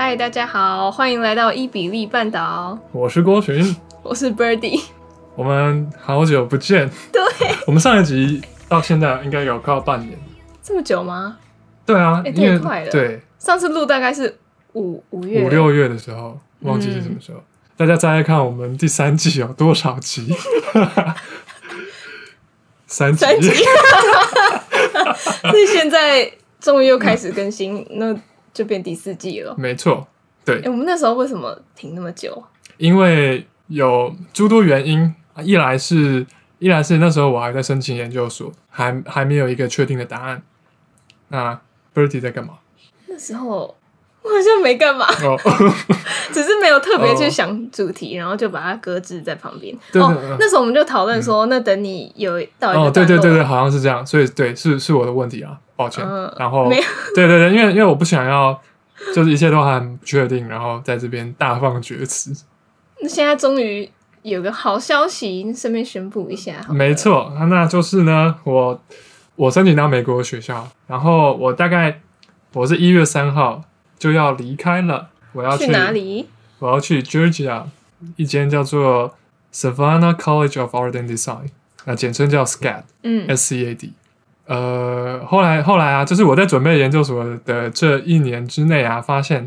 嗨，大家好，欢迎来到伊比利半岛。我是郭洵，我是 Birdy。我们好久不见。对，我们上一集到现在应该有快要半年。这么久吗？对啊，也太快了。对，上次录大概是五五月五六月的时候，忘记是什么时候。嗯、大家再来看我们第三季有多少集？三集。三集。所以现在终于又开始更新，嗯、那。就变第四季了，没错，对。我们那时候为什么停那么久？因为有诸多原因，一来是，一来是那时候我还在申请研究所，还还没有一个确定的答案。那 Birdy 在干嘛？那时候我好像没干嘛，oh. 只是没有特别去想主题，oh. 然后就把它搁置在旁边。对，对，那时候我们就讨论说，嗯、那等你有到一个哦，对对对对，好像是这样，所以对，是是我的问题啊。抱歉，嗯、然后对对对，因为因为我不想要，就是一切都还不确定，然后在这边大放厥词。那现在终于有个好消息，顺便宣布一下。没错，那就是呢，我我申请到美国的学校，然后我大概我是一月三号就要离开了，我要去，去哪里？我要去 Georgia 一间叫做 Savannah College of Art and Design，那简称叫 SCAD，嗯，S C A D。呃，后来后来啊，就是我在准备研究所的这一年之内啊，发现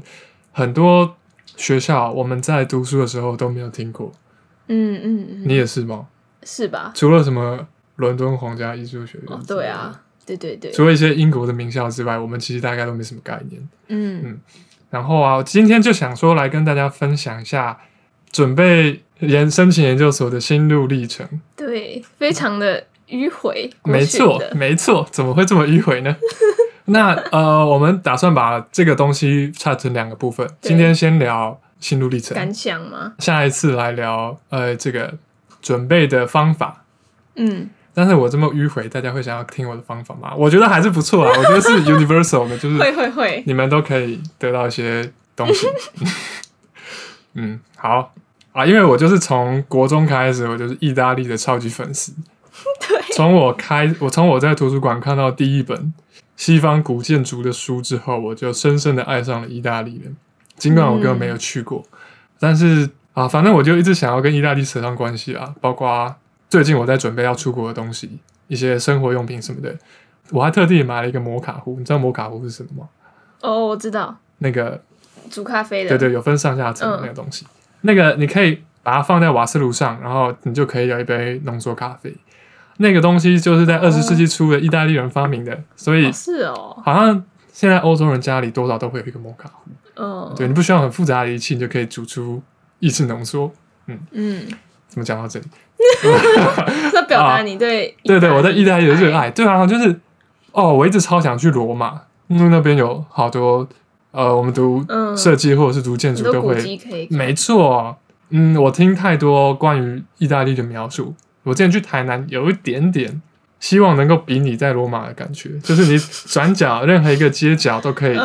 很多学校我们在读书的时候都没有听过。嗯嗯，嗯你也是吗？是吧？除了什么伦敦皇家艺术学院，哦，对啊，对对对，除了一些英国的名校之外，我们其实大概都没什么概念。嗯嗯，然后啊，今天就想说来跟大家分享一下准备研申请研究所的心路历程。对，非常的。迂回，没错，没错，怎么会这么迂回呢？那呃，我们打算把这个东西拆成两个部分。今天先聊心路历程感想吗？下一次来聊呃这个准备的方法。嗯，但是我这么迂回，大家会想要听我的方法吗？我觉得还是不错啊，我觉得是 universal 的，就是会会会，你们都可以得到一些东西。嗯，好啊，因为我就是从国中开始，我就是意大利的超级粉丝。从我开，我从我在图书馆看到第一本西方古建筑的书之后，我就深深的爱上了意大利人。尽管我根本没有去过，嗯、但是啊，反正我就一直想要跟意大利扯上关系啊。包括最近我在准备要出国的东西，一些生活用品什么的，我还特地买了一个摩卡壶。你知道摩卡壶是什么吗？哦，我知道，那个煮咖啡的，对对，有分上下层的那个东西。嗯、那个你可以把它放在瓦斯炉上，然后你就可以有一杯浓缩咖啡。那个东西就是在二十世纪初的意大利人发明的，所以是哦，好像现在欧洲人家里多少都会有一个摩卡壶。嗯，对，你不需要很复杂的仪器，你就可以煮出意式浓缩。嗯嗯，怎么讲到这里？在表达你对 对对我对意大利的热爱。对啊，就是哦，我一直超想去罗马，因为那边有好多呃，我们读设计或者是读建筑都会，没错。嗯，我听太多关于意大利的描述。我之前去台南，有一点点希望能够比拟在罗马的感觉，就是你转角任何一个街角都可以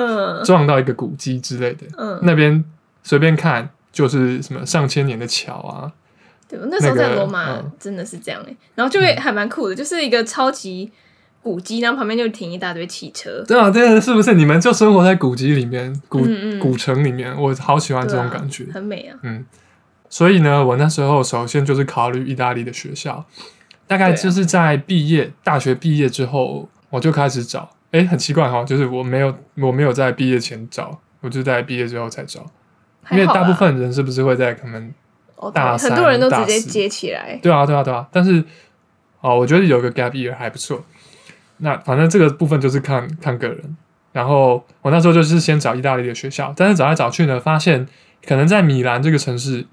撞到一个古迹之类的。嗯，那边随便看就是什么上千年的桥啊。对，那时候在罗马真的是这样哎，然后就会还蛮酷的，就是一个超级古迹，然后旁边就停一大堆汽车。对啊，对啊，是不是？你们就生活在古迹里面，古古城里面，我好喜欢这种感觉，很美啊。嗯。所以呢，我那时候首先就是考虑意大利的学校，大概就是在毕业、啊、大学毕业之后，我就开始找。哎，很奇怪哈，就是我没有我没有在毕业前找，我就在毕业之后才找。因为大部分人是不是会在可能大三、很多人都直接接起来。对啊，对啊，对啊。但是哦，我觉得有个 gap year 还不错。那反正这个部分就是看看个人。然后我那时候就是先找意大利的学校，但是找来找去呢，发现可能在米兰这个城市。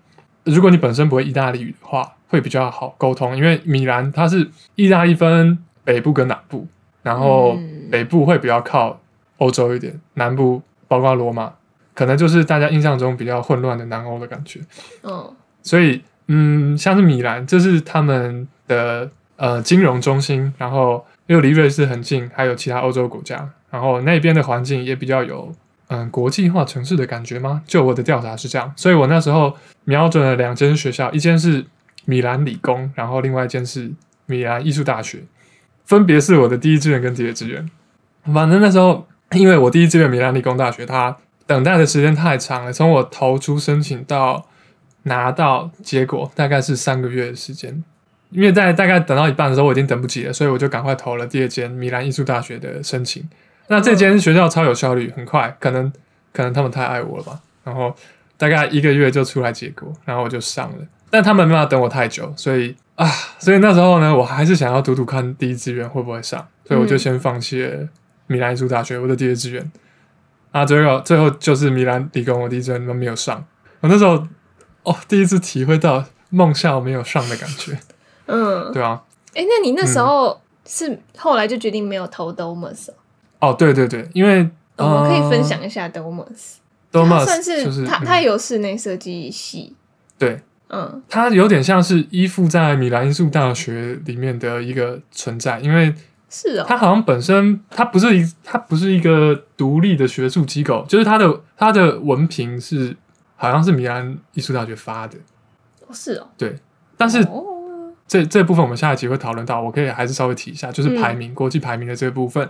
如果你本身不会意大利语的话，会比较好沟通，因为米兰它是意大利分北部跟南部，然后北部会比较靠欧洲一点，南部包括罗马，可能就是大家印象中比较混乱的南欧的感觉。嗯，所以嗯，像是米兰，这是他们的呃金融中心，然后又离瑞士很近，还有其他欧洲国家，然后那边的环境也比较有。嗯，国际化城市的感觉吗？就我的调查是这样，所以我那时候瞄准了两间学校，一间是米兰理工，然后另外一间是米兰艺术大学，分别是我的第一志愿跟第二志愿。反正那时候，因为我第一志愿米兰理工大学，它等待的时间太长了，从我投出申请到拿到结果，大概是三个月的时间。因为在大概等到一半的时候，我已经等不及了，所以我就赶快投了第二间米兰艺术大学的申请。那这间学校超有效率，很快，可能可能他们太爱我了吧。然后大概一个月就出来结果，然后我就上了。但他们没办法等我太久，所以啊，所以那时候呢，我还是想要赌赌看第一志愿会不会上，所以我就先放弃了米兰艺术大学我的第一志愿。啊，最后最后就是米兰理工，我第一志愿都没有上。我那时候哦，第一次体会到梦校没有上的感觉。嗯，对啊。哎、欸，那你那时候是后来就决定没有投 Domus？哦，对对对，因为、哦、我们可以分享一下 Domus。Domus 算是、就是、他，他有室内设计系。对，嗯，它有点像是依附在米兰艺术大学里面的一个存在，因为是哦，它好像本身它不是一，它不是一个独立的学术机构，就是它的它的文凭是好像是米兰艺术大学发的。是哦，对，但是。哦这这部分我们下一集会讨论到，我可以还是稍微提一下，就是排名、嗯、国际排名的这个部分。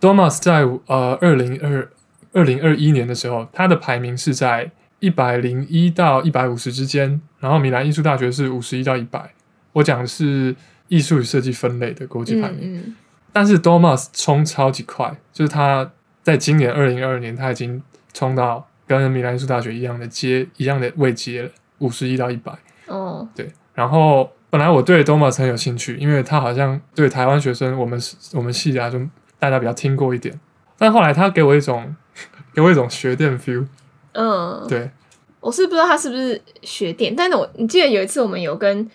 Domus 在呃二零二二零二一年的时候，它的排名是在一百零一到一百五十之间，然后米兰艺术大学是五十一到一百。我讲的是艺术与设计分类的国际排名，但是 Domas 冲超级快，就是他在今年二零二二年，他已经冲到跟米兰艺术大学一样的阶一样的位阶了，五十一到一百。哦，对，然后。本来我对 Domas 很有兴趣，因为他好像对台湾学生，我们我们系啊，就大家比较听过一点。但后来他给我一种 给我一种学电 feel。嗯，对，我是不知道他是不是学电，但是我你记得有一次我们有跟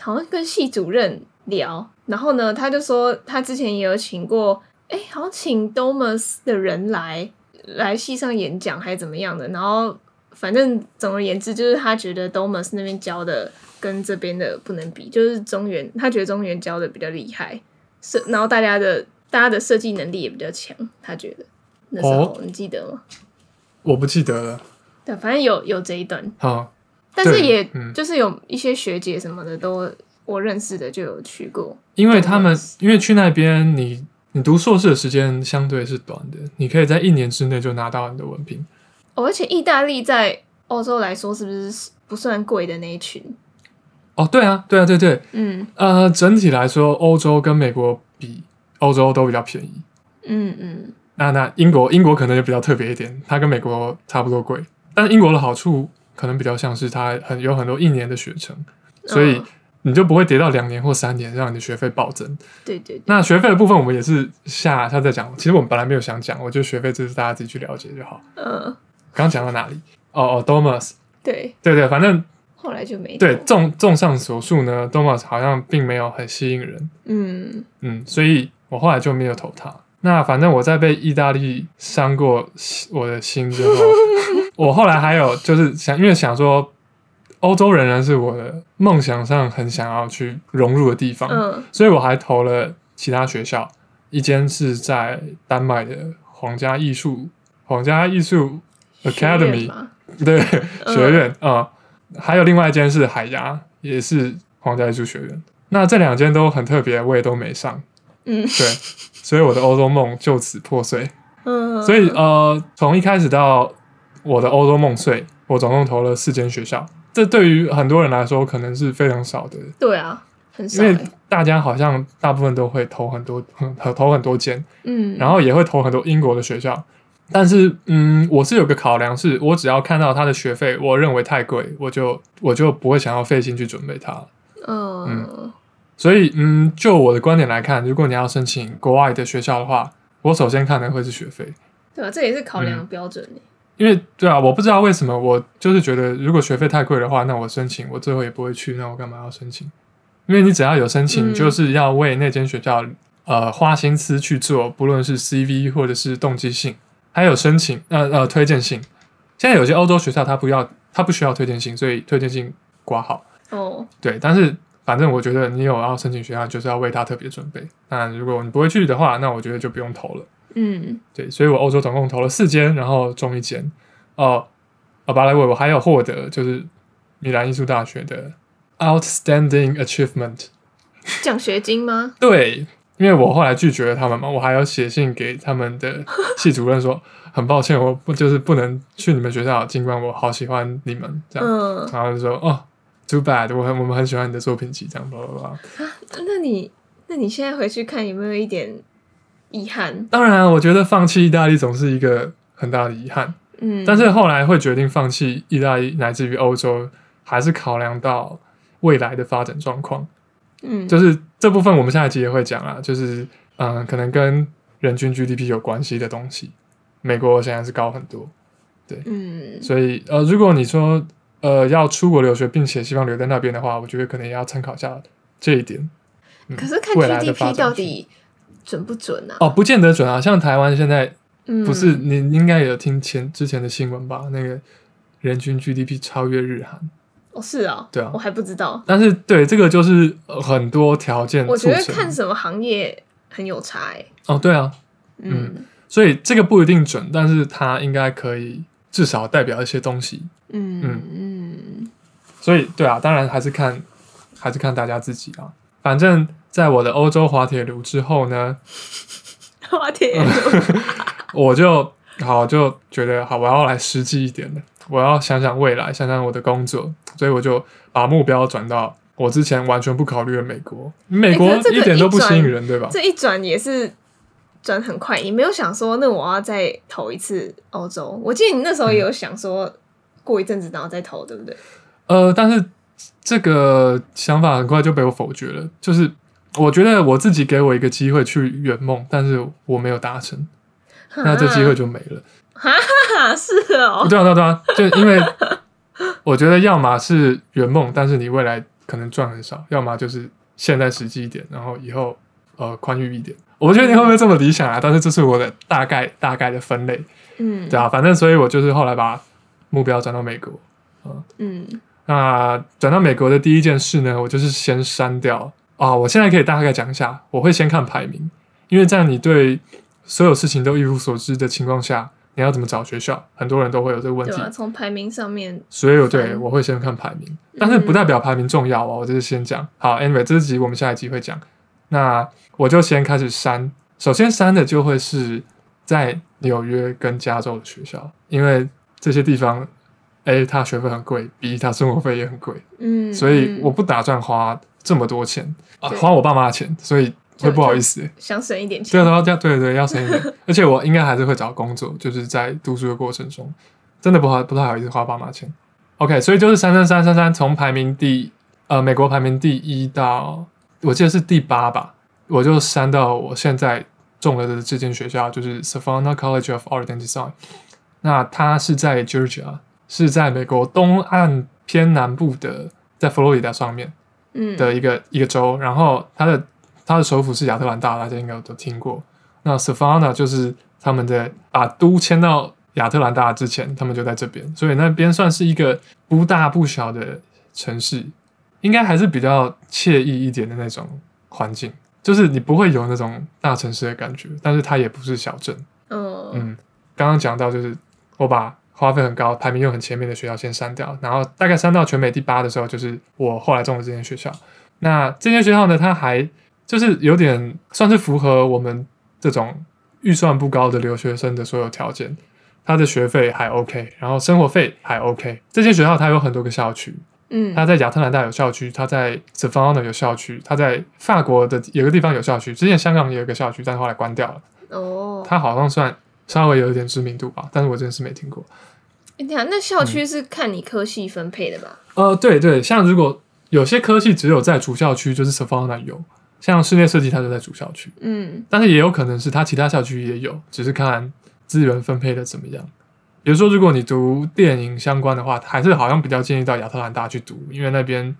好像跟系主任聊，然后呢，他就说他之前也有请过，哎，好像请 Domus 的人来来系上演讲还是怎么样的，然后反正总而言之，就是他觉得 Domus 那边教的。跟这边的不能比，就是中原，他觉得中原教的比较厉害，是，然后大家的大家的设计能力也比较强，他觉得那时候、哦、你记得吗？我不记得了。对，反正有有这一段。好，但是也、嗯、就是有一些学姐什么的都我认识的就有去过，因为他们因为去那边你你读硕士的时间相对是短的，你可以在一年之内就拿到你的文凭。哦，而且意大利在欧洲来说是不是不算贵的那一群？哦，对啊，对啊，对对，嗯，呃，整体来说，欧洲跟美国比，欧洲都比较便宜，嗯嗯，那那英国，英国可能就比较特别一点，它跟美国差不多贵，但英国的好处可能比较像是它很有很多一年的学程，所以你就不会跌到两年或三年，让你的学费暴增。对对，对，那学费的部分我们也是下下再讲，其实我们本来没有想讲，我觉得学费这是大家自己去了解就好。嗯，刚讲到哪里？哦哦，Domus，对。对对，反正。后来就没对，综综上所述呢，Domus 好像并没有很吸引人，嗯。嗯，所以我后来就没有投他。那反正我在被意大利伤过我的心之后，我后来还有就是想，因为想说欧洲仍然是我的梦想上很想要去融入的地方，嗯，所以我还投了其他学校，一间是在丹麦的皇家艺术皇家艺术 Academy，对，学院啊。嗯还有另外一间是海牙，也是皇家艺术学院。那这两间都很特别，我也都没上。嗯，对，所以我的欧洲梦就此破碎。嗯，所以呃，从一开始到我的欧洲梦碎，我总共投了四间学校。这对于很多人来说，可能是非常少的。对啊，很少。因为大家好像大部分都会投很多，投很多间。嗯，然后也会投很多英国的学校。但是，嗯，我是有个考量，是我只要看到他的学费，我认为太贵，我就我就不会想要费心去准备它。Uh, 嗯，所以，嗯，就我的观点来看，如果你要申请国外的学校的话，我首先看的会是学费。对啊，这也是考量的标准。嗯。因为，对啊，我不知道为什么，我就是觉得，如果学费太贵的话，那我申请，我最后也不会去，那我干嘛要申请？因为你只要有申请，就是要为那间学校，呃，花心思去做，不论是 CV 或者是动机性。还有申请，呃呃，推荐信。现在有些欧洲学校它不要，它不需要推荐信，所以推荐信挂号。哦，oh. 对，但是反正我觉得你有要申请学校，就是要为他特别准备。那如果你不会去的话，那我觉得就不用投了。嗯，对，所以我欧洲总共投了四间，然后中一间。哦，啊，巴莱维，我还有获得就是米兰艺术大学的 Outstanding Achievement 奖学金吗？对。因为我后来拒绝了他们嘛，我还要写信给他们的系主任说，很抱歉，我不就是不能去你们学校，尽管我好喜欢你们这样，嗯、然后就说哦，too bad，我很我们很喜欢你的作品集，这样吧吧吧。那你那你现在回去看有没有一点遗憾？当然，我觉得放弃意大利总是一个很大的遗憾，嗯，但是后来会决定放弃意大利乃至于欧洲，还是考量到未来的发展状况。嗯，就是这部分我们下一集也会讲啊，就是嗯、呃，可能跟人均 GDP 有关系的东西，美国现在是高很多，对，嗯，所以呃，如果你说呃要出国留学，并且希望留在那边的话，我觉得可能也要参考一下这一点。嗯、可是看 GDP 到底准不准啊？哦，不见得准啊，像台湾现在不是，嗯、你应该有听前之前的新闻吧？那个人均 GDP 超越日韩。哦，是啊，对啊，我还不知道。但是，对这个就是很多条件。我觉得看什么行业很有差哎。哦，对啊，嗯，嗯，所以这个不一定准，但是它应该可以至少代表一些东西。嗯嗯嗯。所以，对啊，当然还是看，还是看大家自己啊。反正，在我的欧洲滑铁卢之后呢，滑铁卢，我就好就觉得好，我要来实际一点的。我要想想未来，想想我的工作，所以我就把目标转到我之前完全不考虑的美国。美国一点都不吸引人，对吧？这一转也是转很快，也没有想说，那我要再投一次欧洲。我记得你那时候也有想说，过一阵子然后再投，对不对？呃，但是这个想法很快就被我否决了。就是我觉得我自己给我一个机会去圆梦，但是我没有达成，那这机会就没了。哈哈，是哦，对啊，对啊，对啊，就因为我觉得，要么是圆梦，但是你未来可能赚很少；要么就是现在实际一点，然后以后呃宽裕一点。我不确定会不会这么理想啊，但是这是我的大概大概的分类，嗯，对啊，反正所以我就是后来把目标转到美国，嗯嗯，那转到美国的第一件事呢，我就是先删掉啊。我现在可以大概讲一下，我会先看排名，因为在你对所有事情都一无所知的情况下。你要怎么找学校？很多人都会有这个问题。从排名上面。所以我，对，我会先看排名，但是不代表排名重要啊。我就是先讲。好，Anyway，这集我们下一集会讲。那我就先开始删。首先删的就会是在纽约跟加州的学校，因为这些地方，A，它学费很贵；B，它生活费也很贵。嗯。所以我不打算花这么多钱啊，花我爸妈的钱。所以。会不好意思，想省一点钱。对啊，对对对，要省一点。而且我应该还是会找工作，就是在读书的过程中，真的不好，不太好意思花爸妈钱。OK，所以就是三三三三三，从排名第呃美国排名第一到我记得是第八吧，我就删到我现在中了的这间学校，就是 Savannah College of Art and Design。那它是在 Georgia，是在美国东岸偏南部的，在佛罗里达上面的一个、嗯、一个州，然后它的。它的首府是亚特兰大，大家应该都听过。那 Savannah 就是他们在把都迁到亚特兰大之前，他们就在这边，所以那边算是一个不大不小的城市，应该还是比较惬意一点的那种环境，就是你不会有那种大城市的感觉，但是它也不是小镇。嗯嗯，刚刚讲到就是我把花费很高、排名又很前面的学校先删掉，然后大概删到全美第八的时候，就是我后来中的这间学校。那这间学校呢，它还就是有点算是符合我们这种预算不高的留学生的所有条件，他的学费还 OK，然后生活费还 OK。这间学校它有很多个校区，嗯，他在亚特兰大有校区，他在 Savannah 有校区，他在法国的有个地方有校区，之前香港也有个校区，但是后来关掉了。哦，他好像算稍微有一点知名度吧，但是我真的是没听过。哎呀，那校区是看你科系分配的吧？嗯、呃，对对，像如果有些科系只有在主校区，就是 Savannah 有。像室内设计，它就在主校区，嗯，但是也有可能是它其他校区也有，只是看资源分配的怎么样。比如说，如果你读电影相关的话，还是好像比较建议到亚特兰大去读，因为那边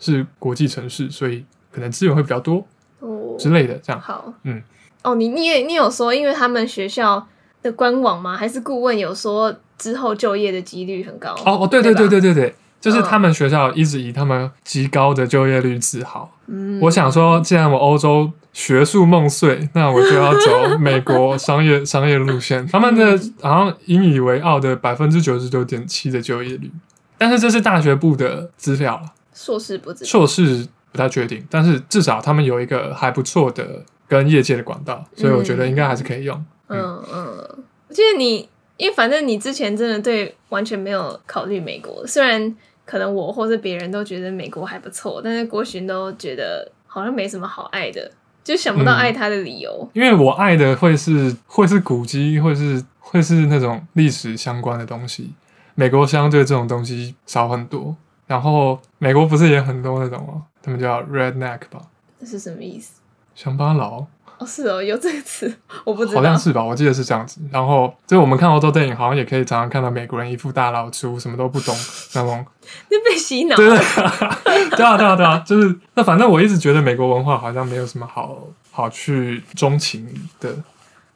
是国际城市，所以可能资源会比较多哦之类的。这样好，嗯，哦，你你也你有说，因为他们学校的官网吗？还是顾问有说之后就业的几率很高？哦哦，对对对对对对。就是他们学校一直以他们极高的就业率自豪。嗯，我想说，既然我欧洲学术梦碎，那我就要走美国商业商业路线。他们的好像引以为傲的百分之九十九点七的就业率，但是这是大学部的资料，硕士不知道，硕士不太确定，但是至少他们有一个还不错的跟业界的管道，所以我觉得应该还是可以用。嗯嗯，嗯，我记得你，因为反正你之前真的对完全没有考虑美国，虽然可能我或是别人都觉得美国还不错，但是郭寻都觉得好像没什么好爱的，就想不到爱他的理由。嗯、因为我爱的会是会是古迹，会是会是那种历史相关的东西。美国相对这种东西少很多，然后美国不是也很多那种吗？他们叫 redneck 吧？这是什么意思？乡巴佬。哦，是哦，有这个词，我不知道。好像是吧？我记得是这样子。然后，就我们看欧洲电影，好像也可以常常看到美国人一副大老粗，什么都不懂那种。那被洗脑。对对 对啊对啊对啊，就是那反正我一直觉得美国文化好像没有什么好好去钟情的。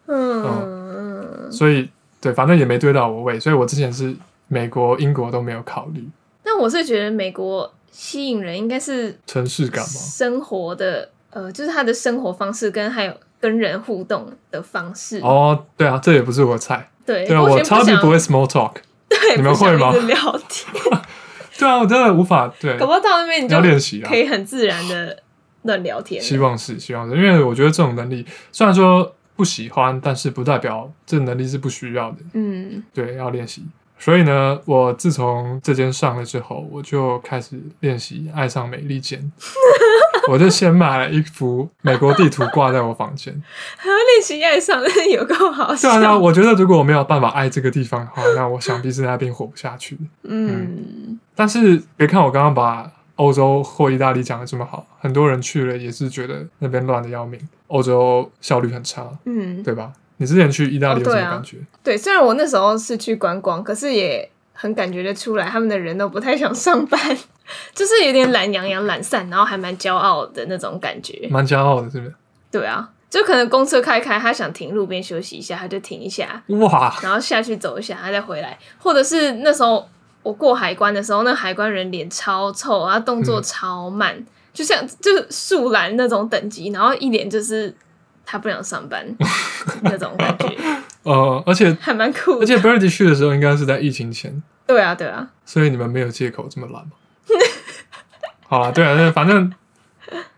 嗯嗯。所以对，反正也没对到我胃，所以我之前是。美国、英国都没有考虑，但我是觉得美国吸引人应该是城市感吗？生活的，呃，就是他的生活方式跟还有跟人互动的方式。哦，对啊，这也不是我的菜。对，对啊，我超级不会 small talk。对，你们会吗？聊天。对啊，我真的无法。对，搞不好到那边你就要练习，可以很自然的乱聊天。希望是，希望是，因为我觉得这种能力虽然说不喜欢，但是不代表这能力是不需要的。嗯，对，要练习。所以呢，我自从这间上了之后，我就开始练习爱上美利坚。我就先买了一幅美国地图挂在我房间，还 要练习爱上，那有够好笑。对啊，我觉得如果我没有办法爱这个地方的话，那我想必是在那边活不下去。嗯，嗯，但是别看我刚刚把欧洲或意大利讲的这么好，很多人去了也是觉得那边乱的要命，欧洲效率很差，嗯，对吧？你之前去意大利有什么感觉？哦，对啊？对，虽然我那时候是去观光，可是也很感觉得出来，他们的人都不太想上班，就是有点懒洋洋、懒散，然后还蛮骄傲的那种感觉。蛮骄傲的，是不是？对啊，就可能公车开开，他想停路边休息一下，他就停一下，哇，然后下去走一下，他再回来。或者是那时候我过海关的时候，那海关人脸超臭，然后动作超慢，嗯、就像就是树懒那种等级，然后一脸就是。他不想上班那种感觉，呃，而且还蛮酷的。而且 Birdy 去的时候应该是在疫情前，对啊，对啊。所以你们没有借口这么懒吗？好了，对啊，反正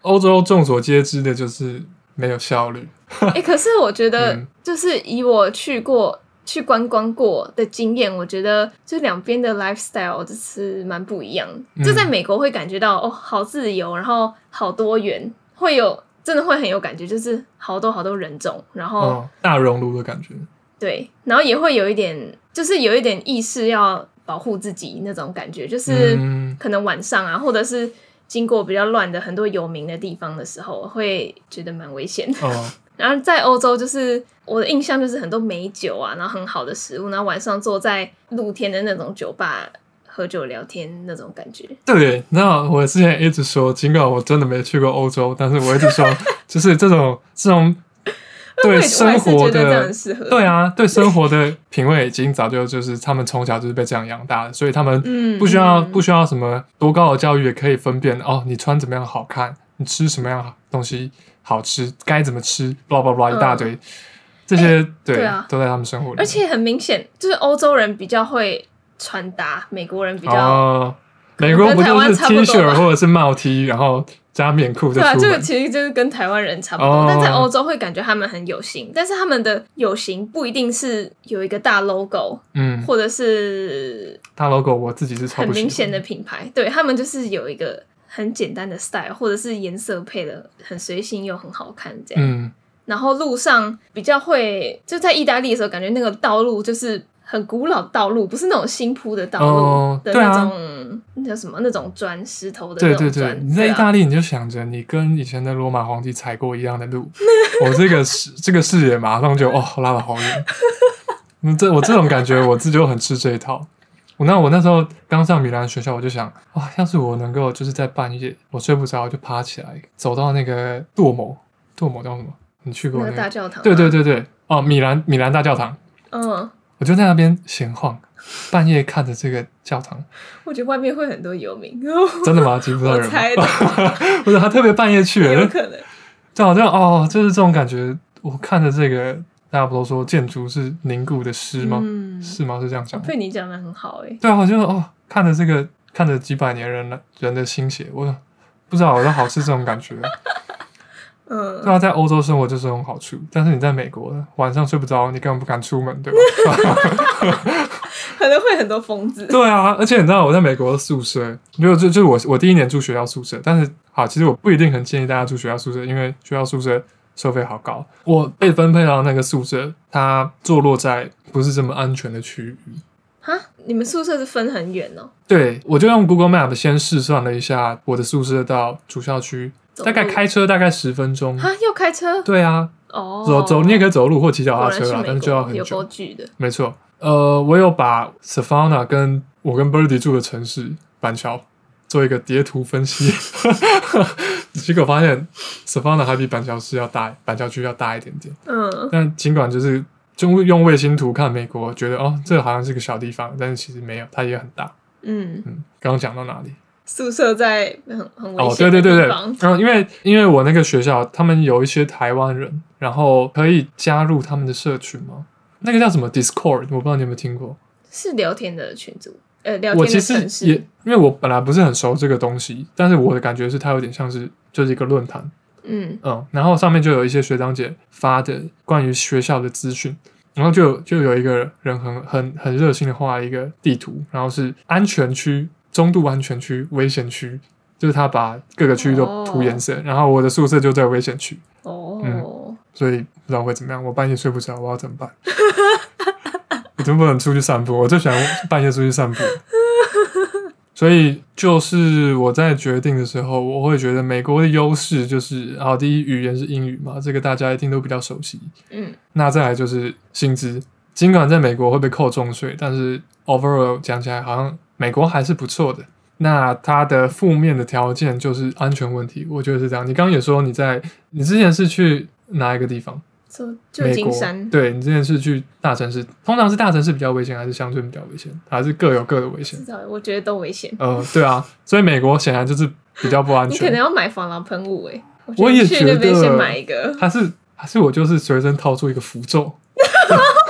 欧洲众所皆知的就是没有效率。哎、欸，可是我觉得，就是以我去过去观光过的经验，我觉得这两边的 lifestyle 就是蛮不一样。就在美国会感觉到哦，好自由，然后好多元，会有。真的会很有感觉，就是好多好多人种，然后、哦、大熔炉的感觉。对，然后也会有一点，就是有一点意识要保护自己那种感觉，就是可能晚上啊，或者是经过比较乱的很多有名的地方的时候，会觉得蛮危险的。哦、然后在欧洲，就是我的印象就是很多美酒啊，然后很好的食物，然后晚上坐在露天的那种酒吧。喝酒聊天那种感觉，对。那我之前一直说，尽管我真的没去过欧洲，但是我一直说，就是这种这种对生活的，对啊，对生活的品味已经早就就是他们从小就是被这样养大的，所以他们不需要、嗯、不需要什么多高的教育也可以分辨哦，你穿怎么样好看，你吃什么样东西好吃，该怎么吃，blah blah blah 一大堆，嗯、这些、欸、对，对啊，都在他们生活里。而且很明显，就是欧洲人比较会。穿搭美国人比较，哦，美国不就是 T 恤或者是帽 T，然后加棉裤？对啊，这个其实就是跟台湾人差不多，哦、但在欧洲会感觉他们很有型，但是他们的有型不一定是有一个大 logo，嗯，或者是大 logo，我自己是很明显的品牌，对他们就是有一个很简单的 style，或者是颜色配的很随性又很好看这样，嗯，然后路上比较会就在意大利的时候，感觉那个道路就是。很古老的道路，不是那种新铺的道路的那种，哦啊、那叫什么？那种砖石头的。对对对，你在意大利，你就想着你跟以前的罗马皇帝踩过一样的路，我这个视这个视野马上就哦拉得好远。嗯，这我这种感觉，我自己就很吃这一套。我那我那时候刚上米兰学校，我就想哇，要是我能够就是在半夜我睡不着，就爬起来走到那个杜某，杜某叫什么？你去过那个那个大教堂？对对对对，哦，米兰米兰大教堂。嗯。我就在那边闲晃，半夜看着这个教堂。我觉得外面会很多游民。真的吗？挤不到人。我猜的。不是，他特别半夜去。有可能。就好像哦，就是这种感觉。我看着这个，大家不都说建筑是凝固的诗吗？嗯、是吗？是这样讲。被你讲的很好诶。对啊，我就哦，看着这个，看着几百年人人的心血，我不知道，我都好是这种感觉。嗯，对啊，在欧洲生活就是这种好处，但是你在美国晚上睡不着，你根本不敢出门，对吧？可能会很多疯子。对啊，而且你知道我在美国的宿舍，就就就我我第一年住学校宿舍，但是好，其实我不一定很建议大家住学校宿舍，因为学校宿舍收费好高。我被分配到那个宿舍，它坐落在不是这么安全的区域。哈，你们宿舍是分很远哦？对，我就用 Google Map 先试算了一下我的宿舍到主校区，大概开车大概十分钟。啊，又开车？对啊，哦，走走你也可以走路或骑脚踏车啊，但是就要很久。有的。没错，呃，我有把 Savannah 跟我跟 Birdy 住的城市板桥做一个叠图分析，结果发现 Savannah 还比板桥市要大，板桥区要大一点点。嗯，但尽管就是。就用卫星图看美国，觉得哦，这好像是个小地方，但是其实没有，它也很大。嗯嗯，刚刚讲到哪里？宿舍在很很危险的地方。哦，对对对对。然后因为因为我那个学校，他们有一些台湾人，然后可以加入他们的社群吗？那个叫什么 Discord？我不知道你有没有听过。是聊天的群组，呃，聊天的城市。也因为我本来不是很熟这个东西，但是我的感觉是它有点像是就是一个论坛。嗯嗯，然后上面就有一些学长姐发的关于学校的资讯，然后就就有一个人很很很热心的画了一个地图，然后是安全区、中度安全区、危险区，就是他把各个区域都涂颜色，哦、然后我的宿舍就在危险区。哦，嗯，所以不知道会怎么样，我半夜睡不着，我要怎么办？我真不能出去散步，我最喜欢半夜出去散步。所以就是我在决定的时候，我会觉得美国的优势就是，好，第一语言是英语嘛，这个大家一定都比较熟悉。嗯，那再来就是薪资，尽管在美国会被扣重税，但是 overall 讲起来好像美国还是不错的。那它的负面的条件就是安全问题，我觉得是这样。你刚刚也说你在，你之前是去哪一个地方？旧金山，对，你之前是去大城市，通常是大城市比较危险，还是乡村比较危险，还是各有各的危险？我觉得都危险。呃，对啊，所以美国显然就是比较不安全。你可能要买防狼喷雾诶，我也觉得。去那边先买一个。还是还是我就是随身掏出一个符咒，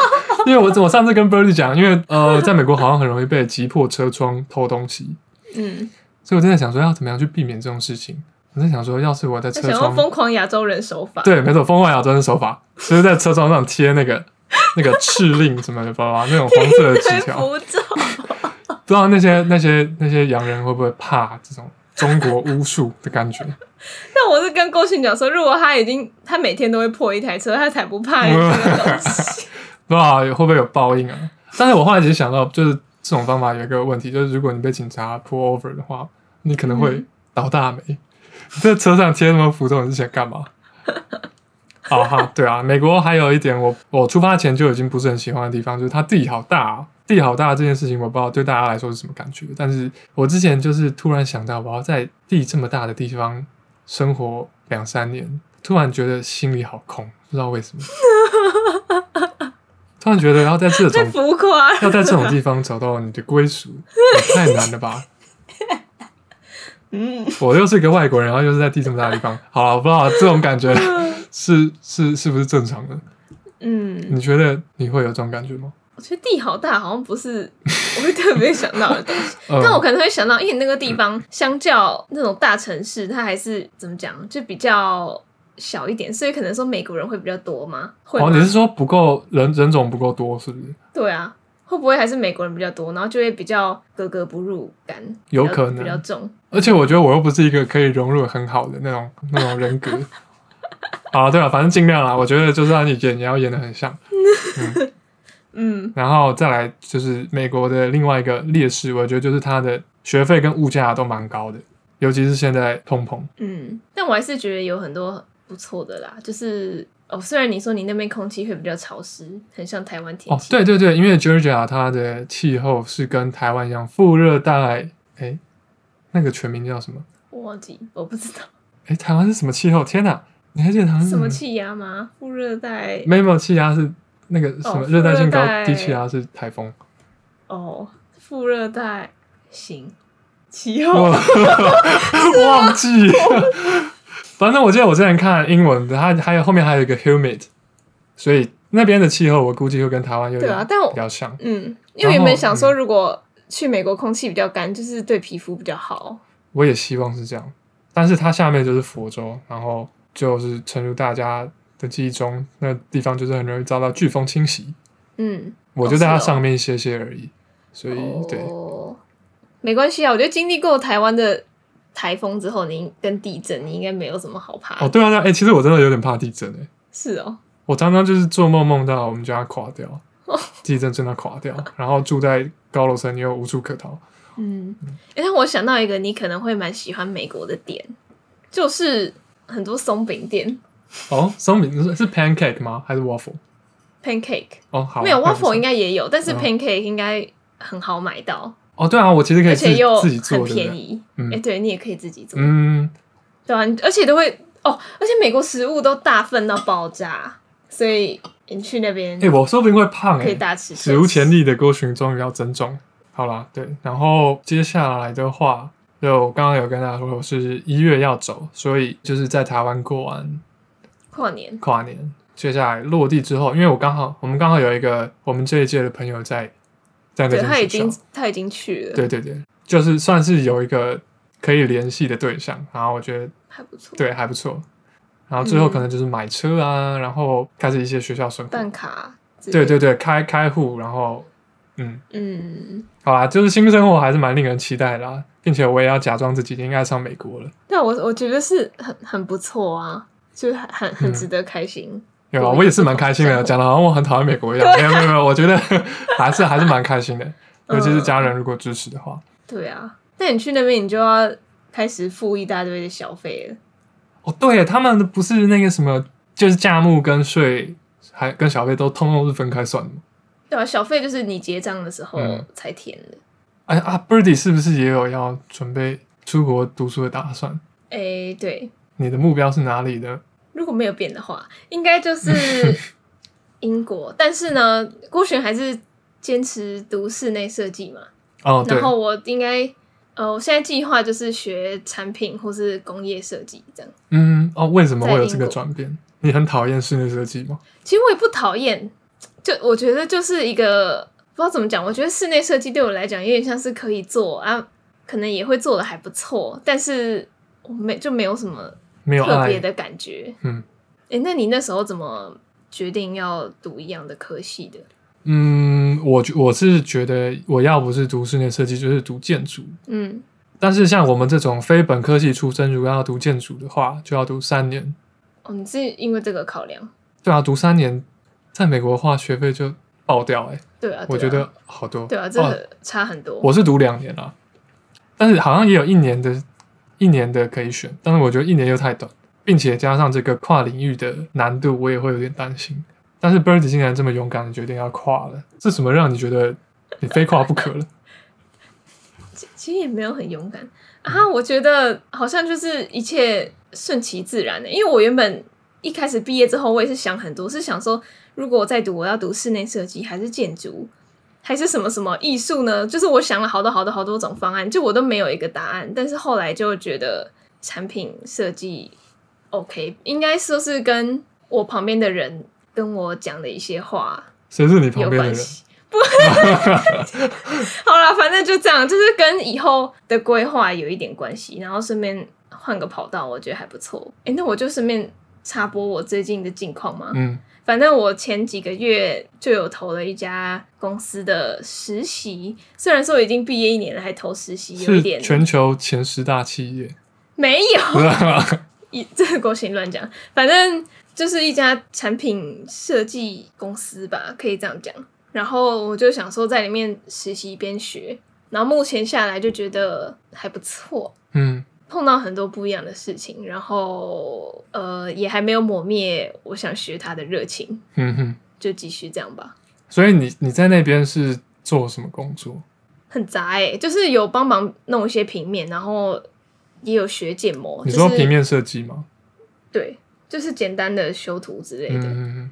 因为我我上次跟 Birdy 讲，因为呃，在美国好像很容易被击破车窗偷东西，嗯，所以我真的想说要怎么样去避免这种事情。我在想说，要是我在车窗，疯狂亚洲人手法，对，没错，疯狂亚洲人手法，就是在车窗上贴那个那个敕令什么的，吧吧，那种黄色的 纸条，不知道那些那些那些洋人会不会怕这种中国巫术的感觉？但我是跟郭信讲说，如果他已经他每天都会破一台车，他才不怕这个东西。不知道会不会有报应啊？但是我后来其实想到，就是这种方法有一个问题，就是如果你被警察 pull over 的话，你可能会倒大霉。嗯在车上贴那么符咒，你是想干嘛？好 哈，对啊，美国还有一点我，我出发前就已经不是很喜欢的地方，就是它地好大啊，地好大这件事情，我不知道对大家来说是什么感觉。但是我之前就是突然想到，我要在地这么大的地方生活两三年，突然觉得心里好空，不知道为什么。突然觉得要在这种 浮夸，要在这种地方找到你的归属，也太难了吧？嗯，我又是一个外国人，然后又是在地这么大的地方，好了，我不知道这种感觉是是是不是正常的？嗯，你觉得你会有这种感觉吗？我觉得地好大，好像不是 我会特别想到的东西，但我可能会想到，因为那个地方相较那种大城市，它还是怎么讲，就比较小一点，所以可能说美国人会比较多吗？会吗？哦，你是说不够人人种不够多，是不是？对啊。会不会还是美国人比较多，然后就会比较格格不入感，有可能比较重。而且我觉得我又不是一个可以融入很好的那种那种人格。好，对了，反正尽量啦。我觉得就是让你演，你要演的很像。嗯，嗯，然后再来就是美国的另外一个劣势，我觉得就是它的学费跟物价都蛮高的，尤其是现在通膨。嗯，但我还是觉得有很多不错的啦，就是。哦，虽然你说你那边空气会比较潮湿，很像台湾天气。哦，对对对，因为 Georgia 它的气候是跟台湾一样，副热带。哎，那个全名叫什么？我忘记，我不知道。哎，台湾是什么气候？天哪，你还记得台湾是什么？气压吗？副热带？没有没有，气压是那个什么热带性高低气压是台风。哦，副热带型气候，忘记。反正我记得我之前看英文的，它还有后面还有一个 humid，所以那边的气候我估计会跟台湾有点比较像。嗯，因为原本想说如果去美国空气比较干，就是对皮肤比较好。我也希望是这样，但是它下面就是佛州，然后就是沉入大家的记忆中，那地方就是很容易遭到飓风侵袭。嗯，我就在它上面歇歇而已，哦、所以、哦、对，没关系啊。我觉得经历过台湾的台风之后，你跟地震，你应该没有什么好怕。哦，对啊，对啊，哎、欸，其实我真的有点怕地震诶。是哦，我常常就是做梦梦到我们家垮掉，哦、地震真的垮掉，然后住在高楼层，你又无处可逃。嗯，哎、欸，我想到一个你可能会蛮喜欢美国的点，就是很多松饼店。哦，松饼是 pancake 吗？还是 waffle？pancake。哦，好，没有 waffle 应该也有，但是 pancake 应该很好买到。哦，对啊，我其实可以自己做，很便宜。哎、嗯欸，对你也可以自己做。嗯，对啊，而且都会哦，而且美国食物都大份到爆炸，所以你去那边，哎，我说不定会胖哎，可以大吃。史无前例的郭群终于要增重。好啦，对，然后接下来的话，就刚刚有跟大家说，我是一月要走，所以就是在台湾过完跨年，跨年。接下来落地之后，因为我刚好，我们刚好有一个我们这一届的朋友在，在那间，他已经他已经去了，对对对，就是算是有一个可以联系的对象，然后我觉得还不错，对，还不错。然后最后可能就是买车啊，嗯、然后开始一些学校生活，办卡，对对对，开开户，然后。嗯。嗯，好啦，就是新生活还是蛮令人期待的啦，并且我也要假装自己应该上美国了。对，我我觉得是很很不错啊，就是很很值得开心。嗯、有啊，我也是蛮开心的，讲的好像我很讨厌美国一样。没有没有没有，我觉得 还是还是蛮开心的，尤其是家人如果支持的话。嗯、对啊，那你去那边，你就要开始付一大堆的小费了。哦，对，他们不是那个什么，就是价目跟税还跟小费都通通是分开算的？对啊，小费就是你结账的时候才填的。哎、嗯、啊，Birdy 是不是也有要准备出国读书的打算？哎、欸，对。你的目标是哪里呢？如果没有变的话，应该就是 英国。但是呢，郭璇还是坚持读室内设计嘛。哦，对。然后我应该，呃，我现在计划就是学产品或是工业设计这样。嗯，哦，为什么会有这个转变？你很讨厌室内设计吗？其实我也不讨厌。就我觉得就是一个不知道怎么讲，我觉得室内设计对我来讲有点像是可以做啊，可能也会做的还不错，但是我没就没有什么特别的感觉。嗯，哎、欸，那你那时候怎么决定要读一样的科系的？嗯，我我是觉得我要不是读室内设计，就是读建筑。嗯，但是像我们这种非本科系出身，如果要读建筑的话，就要读三年。哦，你是因为这个考量？对啊，读三年。在美国的话，学费就爆掉哎、欸。对啊，我觉得好多。对啊，这个差很多。我是读两年啦，但是好像也有一年的，一年的可以选，但是我觉得一年又太短，并且加上这个跨领域的难度，我也会有点担心。但是 Birdy 竟然这么勇敢的决定要跨了，是什么让你觉得你非跨不可了？其实也没有很勇敢啊，我觉得好像就是一切顺其自然的，因为我原本一开始毕业之后，我也是想很多，是想说。如果我再读，我要读室内设计还是建筑，还是什么什么艺术呢？就是我想了好多好多好多种方案，就我都没有一个答案。但是后来就觉得产品设计 OK，应该说是跟我旁边的人跟我讲的一些话，谁是你旁边的人？不，好啦，反正就这样，就是跟以后的规划有一点关系。然后顺便换个跑道，我觉得还不错。哎、欸，那我就顺便插播我最近的近况嘛。嗯。反正我前几个月就有投了一家公司的实习，虽然说已经毕业一年了，还投实习，有一点全球前十大企业 没有，一这个国情乱讲，反正就是一家产品设计公司吧，可以这样讲。然后我就想说在里面实习边学，然后目前下来就觉得还不错，嗯。碰到很多不一样的事情，然后呃，也还没有抹灭我想学他的热情。嗯哼，就继续这样吧。所以你你在那边是做什么工作？很杂哎、欸，就是有帮忙弄一些平面，然后也有学建模。你说平面设计吗？对，就是简单的修图之类的，嗯哼，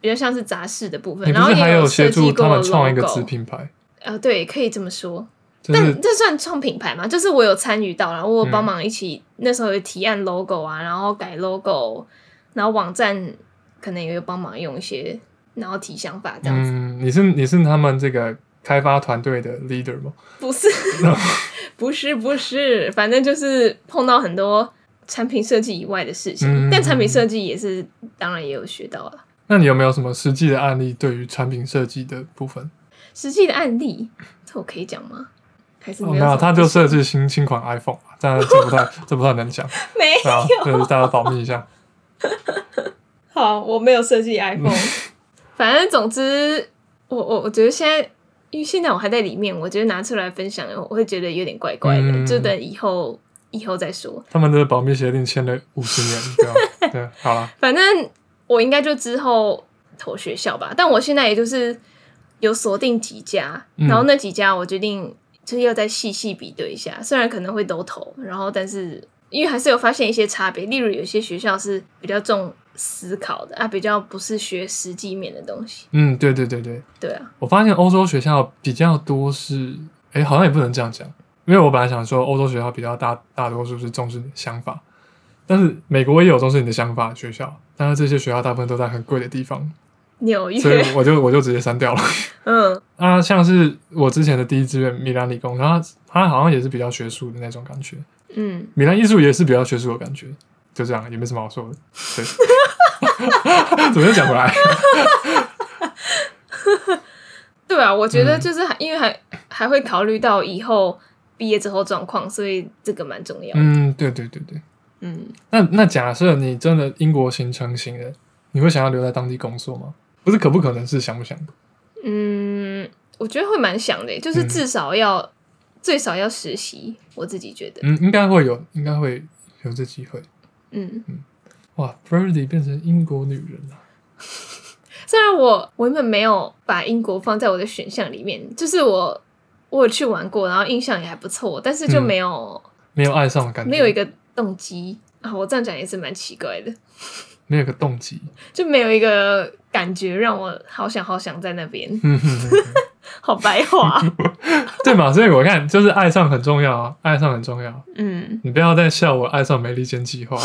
比较像是杂事的部分。你不是还有协助他们创一个子品牌？呃，对，可以这么说。但这算创品牌吗？就是我有参与到，然后我帮忙一起，嗯、那时候有提案 logo 啊，然后改 logo，然后网站可能也有帮忙用一些，然后提想法这样子。嗯，你是你是他们这个开发团队的 leader 吗？不是，不是，不是，反正就是碰到很多产品设计以外的事情，嗯、但产品设计也是当然也有学到了。那你有没有什么实际的案例对于产品设计的部分？实际的案例，这我可以讲吗？还是没有、哦？没有，他就设计新新款 iPhone，但这不太这不太能讲。没有，就是大家保密一下。好，我没有设计 iPhone。反正总之，我我我觉得现在，因为现在我还在里面，我觉得拿出来分享，我会觉得有点怪怪的，嗯、就等以后以后再说。他们的保密协定签了五十年，对吧？对，好了。反正我应该就之后投学校吧，但我现在也就是有锁定几家，然后那几家我决定就是要再细细比对一下，虽然可能会都投，然后但是。因为还是有发现一些差别，例如有些学校是比较重思考的啊，比较不是学实际面的东西。嗯，对对对对，对啊。我发现欧洲学校比较多是，哎，好像也不能这样讲，因为我本来想说欧洲学校比较大大多数是重视你的想法，但是美国也有重视你的想法的学校，但是这些学校大部分都在很贵的地方，纽约，所以我就我就直接删掉了。嗯，啊，像是我之前的第一志愿米兰理工，然后它好像也是比较学术的那种感觉。嗯，米兰艺术也是比较学术的感觉，就这样，也没什么好说的。对，怎么又讲回来？对啊，我觉得就是因为还还会考虑到以后毕业之后状况，所以这个蛮重要的。嗯，对对对对，嗯。那那假设你真的英国行成型了，你会想要留在当地工作吗？不是可不可能，是想不想？嗯，我觉得会蛮想的，就是至少要。嗯最少要实习，我自己觉得，嗯，应该会有，应该会有这机会，嗯嗯，哇，Birdy 变成英国女人了。虽然我我原本没有把英国放在我的选项里面，就是我我有去玩过，然后印象也还不错，但是就没有、嗯、没有爱上的感觉，没有一个动机啊。我这样讲也是蛮奇怪的，没有一个动机，就没有一个感觉让我好想好想在那边。好白话，对嘛？所以我看就是爱上很重要啊，爱上很重要。嗯，你不要再笑我爱上美利坚计划。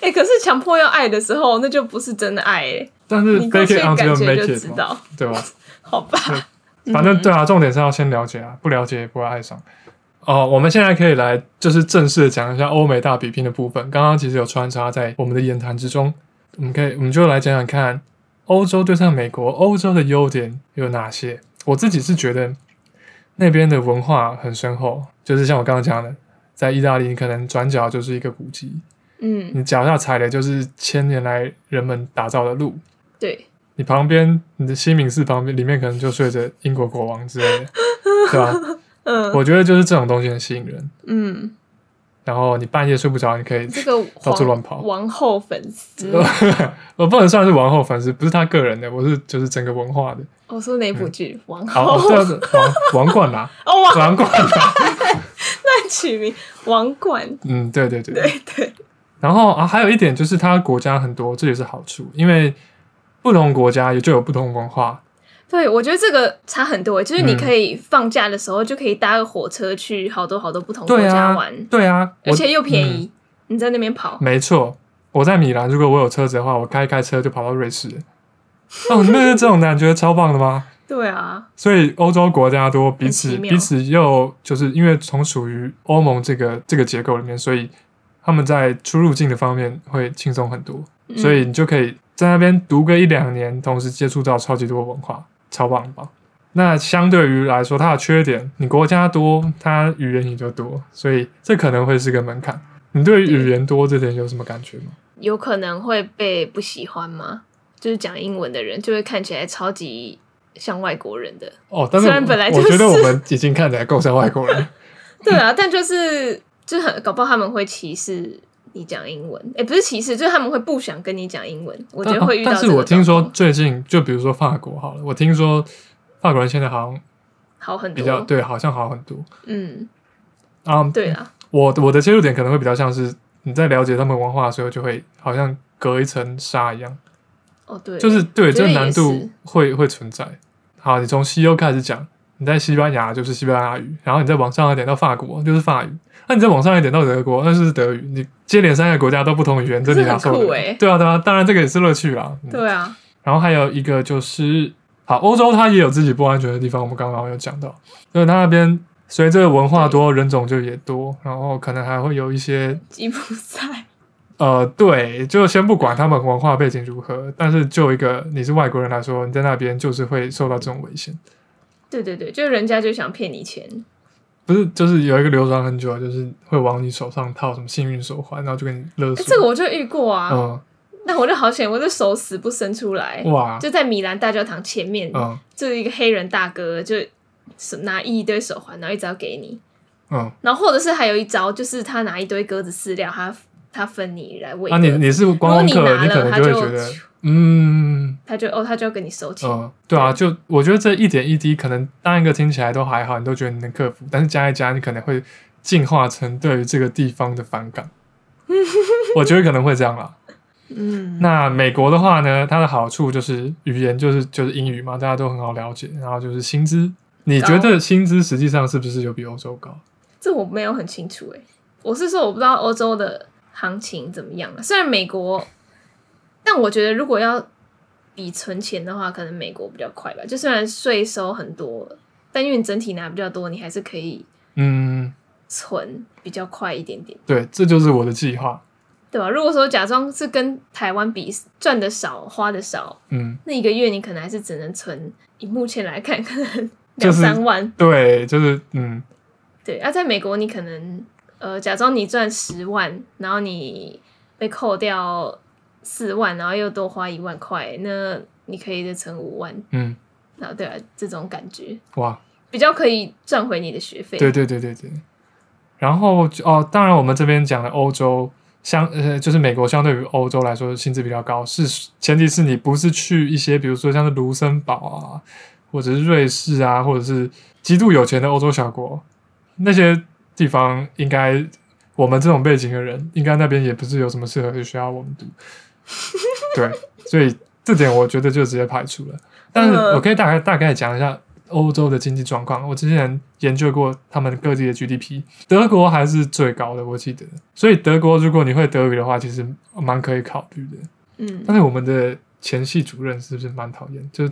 哎、欸，可是强迫要爱的时候，那就不是真的爱哎。但是 fake it until make it 知道，对吧？好吧，反正对啊，重点是要先了解啊，不了解也不会爱上。哦，我们现在可以来就是正式的讲一下欧美大比拼的部分。刚刚其实有穿插在我们的言谈之中，我们可以我们就来讲讲看。欧洲对上美国，欧洲的优点有哪些？我自己是觉得那边的文化很深厚，就是像我刚刚讲的，在意大利，你可能转角就是一个古迹，嗯，你脚下踩的就是千年来人们打造的路，对，你旁边你的西敏寺旁边里面可能就睡着英国国王之类的，对吧？嗯，我觉得就是这种东西很吸引人，嗯。然后你半夜睡不着，你可以这个到处乱跑。王后粉丝，我不能算是王后粉丝，不是他个人的，我是就是整个文化的。我说哪部剧？王后，王王冠啦，哦，王冠啦，乱取名王冠。嗯，对对对对对。然后啊，还有一点就是，他国家很多，这也是好处，因为不同国家也就有不同文化。对，我觉得这个差很多，就是你可以放假的时候就可以搭个火车去好多好多不同国家玩，对啊，对啊，而且又便宜，嗯、你在那边跑。没错，我在米兰，如果我有车子的话，我开开车就跑到瑞士。哦，你不觉得这种感觉超棒的吗？对啊，所以欧洲国家多彼此彼此又就是因为从属于欧盟这个这个结构里面，所以他们在出入境的方面会轻松很多，嗯、所以你就可以在那边读个一两年，同时接触到超级多文化。超棒棒！那相对于来说，它的缺点，你国家多，它语言也就多，所以这可能会是个门槛。你对于语言多这点有什么感觉吗？有可能会被不喜欢吗？就是讲英文的人就会看起来超级像外国人的哦。但是虽然本来、就是、我觉得我们已经看起来够像外国人。对啊，但就是就很搞不好他们会歧视。你讲英文，哎、欸，不是歧视，就是他们会不想跟你讲英文。我觉得会遇到这个。但是我听说最近，就比如说法国好了，我听说法国人现在好像好很多，比较对，好像好很多。嗯，啊，um, 对啊，我我的切入点可能会比较像是你在了解他们文化的时候，就会好像隔一层纱一样。哦，对，就是对，这个难度会会存在。好，你从西欧开始讲，你在西班牙就是西班牙语，然后你再往上一点到法国就是法语。那你再往上一点到德国，那是德语。你接连三个国家都不同语言，这你哪受得了？对啊，对啊，当然这个也是乐趣啦。嗯、对啊。然后还有一个就是，好，欧洲它也有自己不安全的地方，我们刚刚有讲到，就是它那边随着文化多，人种就也多，然后可能还会有一些吉普赛。呃，对，就先不管他们文化背景如何，但是就一个你是外国人来说，你在那边就是会受到这种危险。对对对，就人家就想骗你钱，不是，就是有一个流传很久，就是会往你手上套什么幸运手环，然后就给你勒索。这个我就遇过啊，嗯，那我就好险，我的手死不伸出来，哇，就在米兰大教堂前面，嗯，就是一个黑人大哥，就拿一堆手环，然后一直要给你，嗯，然后或者是还有一招，就是他拿一堆鸽子饲料，他。他分你来喂。啊，你你是观光客，你，你可能就会觉得，嗯，他就哦，他就要跟你收钱。嗯，对啊，就我觉得这一点一滴，可能当一个听起来都还好，你都觉得你能克服，但是加一加，你可能会进化成对于这个地方的反感。我觉得可能会这样啦。嗯，那美国的话呢，它的好处就是语言就是就是英语嘛，大家都很好了解，然后就是薪资，你觉得薪资实际上是不是有比欧洲高？这我没有很清楚诶、欸，我是说我不知道欧洲的。行情怎么样啊？虽然美国，但我觉得如果要比存钱的话，可能美国比较快吧。就虽然税收很多，但因为你整体拿比较多，你还是可以嗯存比较快一点点。对，这就是我的计划，对吧？如果说假装是跟台湾比，赚的少，花的少，嗯，那一个月你可能还是只能存，以目前来看，可能两三万。对，就是嗯，对。而、啊、在美国，你可能。呃，假装你赚十万，然后你被扣掉四万，然后又多花一万块，那你可以再存五万。嗯，然后对啊，这种感觉哇，比较可以赚回你的学费。对对对对对。然后哦，当然我们这边讲的欧洲相呃，就是美国相对于欧洲来说薪资比较高，是前提是你不是去一些比如说像是卢森堡啊，或者是瑞士啊，或者是极度有钱的欧洲小国那些。地方应该，我们这种背景的人，应该那边也不是有什么适合的学校我们读，对，所以这点我觉得就直接排除了。但是我可以大概大概讲一下欧洲的经济状况。我之前研究过他们各地的 GDP，德国还是最高的，我记得。所以德国如果你会德语的话，其实蛮可以考虑的。嗯，但是我们的前系主任是不是蛮讨厌？就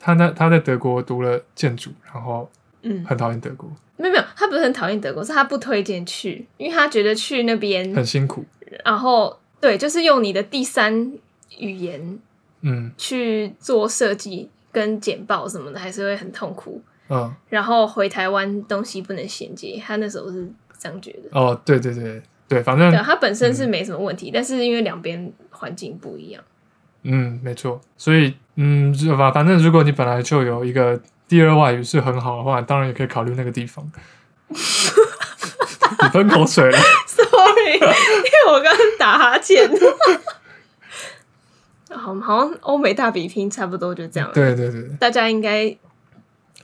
他那他在德国读了建筑，然后嗯，很讨厌德国。没有没有，他不是很讨厌德国，是他不推荐去，因为他觉得去那边很辛苦。然后对，就是用你的第三语言，嗯，去做设计跟简报什么的，还是会很痛苦。嗯，然后回台湾东西不能衔接，他那时候是这样觉得。哦，对对对对，反正对他本身是没什么问题，嗯、但是因为两边环境不一样。嗯，没错。所以嗯，反反正如果你本来就有一个。第二外语是很好的话，当然也可以考虑那个地方。你喷口水了，sorry，因为我刚刚打哈欠。好，好像欧美大比拼差不多就这样了。对对对，大家应该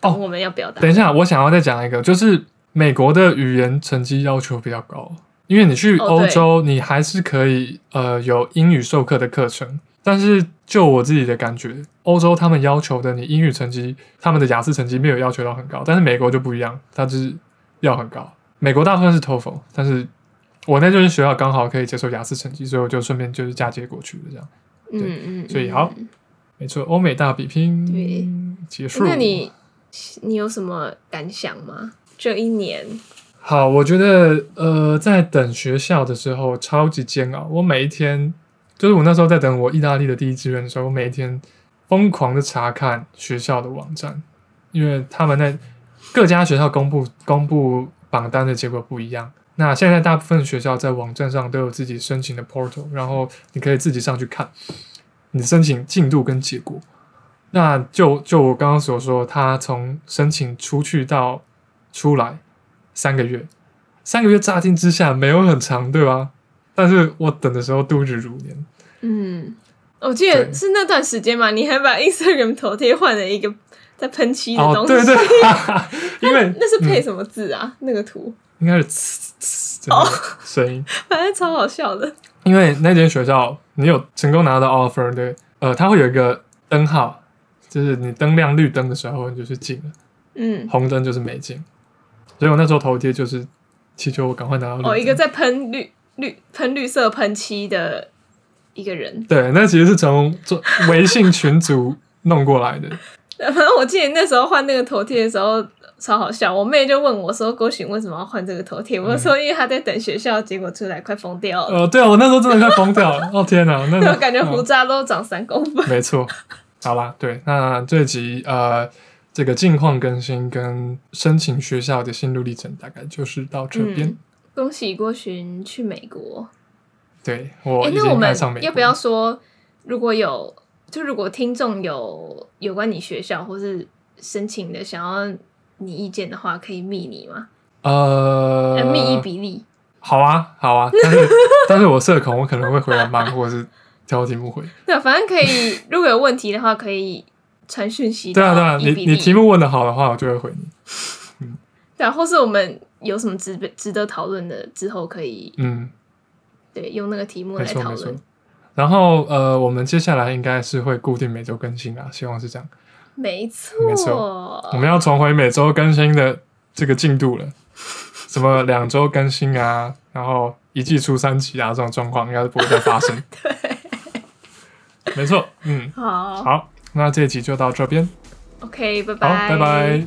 哦，我们要表达。等一下，我想要再讲一个，就是美国的语言成绩要求比较高，因为你去欧洲，哦、你还是可以呃有英语授课的课程。但是就我自己的感觉，欧洲他们要求的你英语成绩，他们的雅思成绩没有要求到很高，但是美国就不一样，它就是要很高。美国大部分是 TOEFL，但是我那就是学校刚好可以接受雅思成绩，所以我就顺便就是嫁接过去了这样。对，嗯嗯，所以好，没错，欧美大比拼结束。那你你有什么感想吗？这一年？好，我觉得呃，在等学校的时候超级煎熬，我每一天。就是我那时候在等我意大利的第一志愿的时候，我每一天疯狂的查看学校的网站，因为他们那各家学校公布公布榜单的结果不一样。那现在大部分学校在网站上都有自己申请的 portal，然后你可以自己上去看你申请进度跟结果。那就就我刚刚所说，他从申请出去到出来三个月，三个月乍听之下没有很长，对吧？但是我等的时候度日如年。嗯，我记得是那段时间嘛，你还把 Instagram 头贴换了一个在喷漆的东西。哦，对对，因为那是配什么字啊？嗯、那个图应该是呲呲这个声音，反正超好笑的。因为那间学校，你有成功拿到 offer 的，呃，它会有一个灯号，就是你灯亮绿灯的时候，你就是进了，嗯，红灯就是没进。所以我那时候头贴就是祈求我赶快拿到绿。哦，一个在喷绿。绿喷绿色喷漆的一个人，对，那其实是从做微信群组弄过来的。反正我记得那时候换那个头贴的时候超好笑，我妹就问我说：“郭洵为什么要换这个头贴？”我说：“因为她在等学校结果出来，快疯掉了。”呃，对啊，我那时候真的快疯掉了。哦天哪，那、我感觉胡渣都长三公分。没错，好啦，对，那这集呃。这个近况更新跟申请学校的心路历程，大概就是到这边。嗯、恭喜郭洵去美国。对，我已经爱上美国。要不要说，如果有就如果听众有有关你学校或是申请的，想要你意见的话，可以密你吗？呃，密一比例。好啊，好啊，但是 但是我社恐，我可能会回来慢，或者是挑题目回。对，反正可以。如果有问题的话，可以。传讯息。对啊，对啊，你你题目问的好的话，我就会回你。嗯，对啊，或是我们有什么值值得讨论的，之后可以嗯，对，用那个题目来讨论。然后呃，我们接下来应该是会固定每周更新啊，希望是这样。没错，我们要重回每周更新的这个进度了。什么两周更新啊，然后一季出三期啊这种状况应该是不会再发生。对，没错，嗯，好，好，那这一集就到这边。OK，拜拜，拜拜。